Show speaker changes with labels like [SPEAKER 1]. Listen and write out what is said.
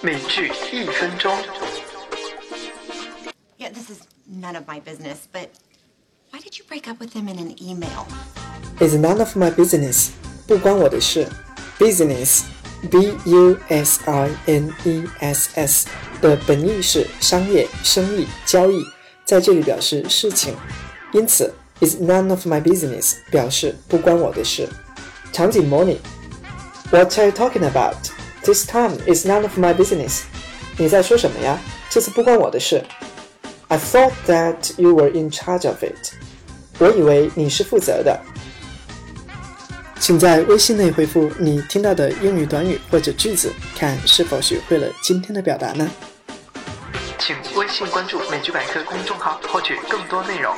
[SPEAKER 1] 美剧一分钟。
[SPEAKER 2] Yeah, this is none of my business, but why did you break up with him in an email?
[SPEAKER 3] It's none of my business，不关我的事。Business，b u s i n e s s 的本意是商业、生意、交易，在这里表示事情，因此 is none of my business 表示不关我的事。场景模拟：What are you talking about? This time is none of my business. 你在说什么呀？这次不关我的事。I thought that you were in charge of it. 我以为你是负责的。请在微信内回复你听到的英语短语或者句子，看是否学会了今天的表达呢？
[SPEAKER 1] 请微信关注“美剧百科”公众号，获取更多内容。